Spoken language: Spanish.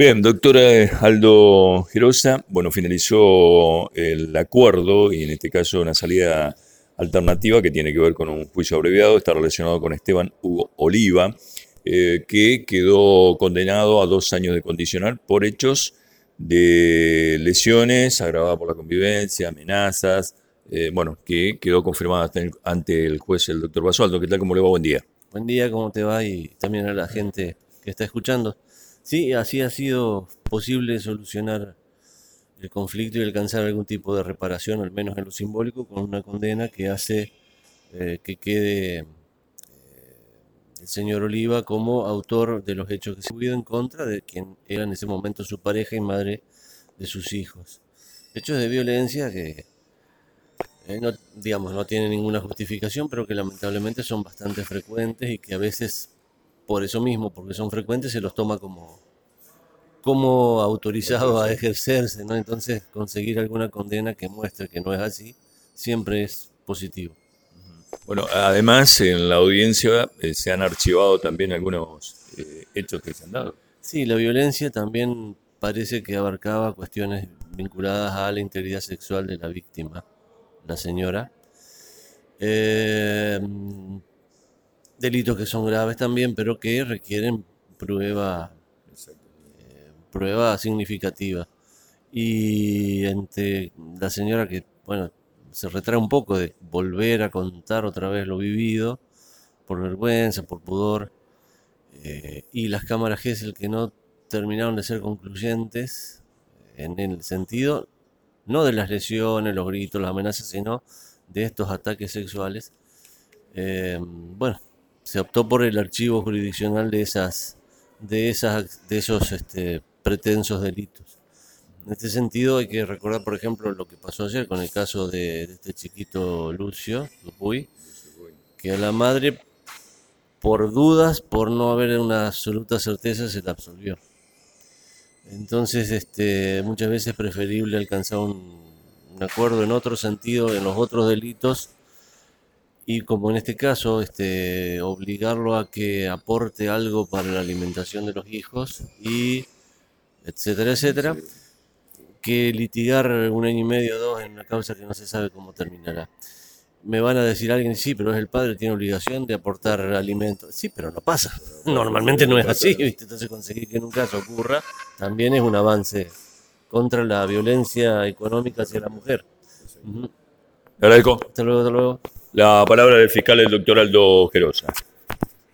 Bien, doctora Aldo Gerosa, bueno, finalizó el acuerdo y en este caso una salida alternativa que tiene que ver con un juicio abreviado, está relacionado con Esteban Hugo Oliva, eh, que quedó condenado a dos años de condicional por hechos de lesiones agravadas por la convivencia, amenazas, eh, bueno, que quedó confirmada ante el juez, el doctor Basualdo. ¿Qué tal? ¿Cómo le va? Buen día. Buen día, ¿cómo te va? Y también a la gente que está escuchando. Sí, así ha sido posible solucionar el conflicto y alcanzar algún tipo de reparación, al menos en lo simbólico, con una condena que hace eh, que quede eh, el señor Oliva como autor de los hechos que se hubo en contra de quien era en ese momento su pareja y madre de sus hijos. Hechos de violencia que, eh, no, digamos, no tienen ninguna justificación, pero que lamentablemente son bastante frecuentes y que a veces, por eso mismo, porque son frecuentes, se los toma como como autorizado a ejercerse, ¿no? Entonces conseguir alguna condena que muestre que no es así siempre es positivo. Bueno, además en la audiencia eh, se han archivado también algunos eh, hechos que se han dado. Sí, la violencia también parece que abarcaba cuestiones vinculadas a la integridad sexual de la víctima, la señora. Eh, delitos que son graves también, pero que requieren prueba prueba significativa. Y entre la señora que, bueno, se retrae un poco de volver a contar otra vez lo vivido, por vergüenza, por pudor, eh, y las cámaras Gesell que no terminaron de ser concluyentes en el sentido no de las lesiones, los gritos, las amenazas, sino de estos ataques sexuales. Eh, bueno, se optó por el archivo jurisdiccional de esas, de esas, de esos este, pretensos delitos. En este sentido hay que recordar, por ejemplo, lo que pasó ayer con el caso de, este chiquito Lucio que a la madre, por dudas, por no haber una absoluta certeza, se la absolvió. Entonces, este, muchas veces es preferible alcanzar un, un acuerdo en otro sentido, en los otros delitos, y como en este caso, este, obligarlo a que aporte algo para la alimentación de los hijos y etcétera, etcétera, que litigar un año y medio o dos en una causa que no se sabe cómo terminará. Me van a decir alguien, sí, pero es el padre, tiene obligación de aportar alimentos. Sí, pero no pasa. Normalmente no es así, Entonces conseguir que en un caso ocurra también es un avance contra la violencia económica hacia la mujer. Agradezco. Hasta luego, hasta luego. La palabra del fiscal, el doctor Aldo Gerosa.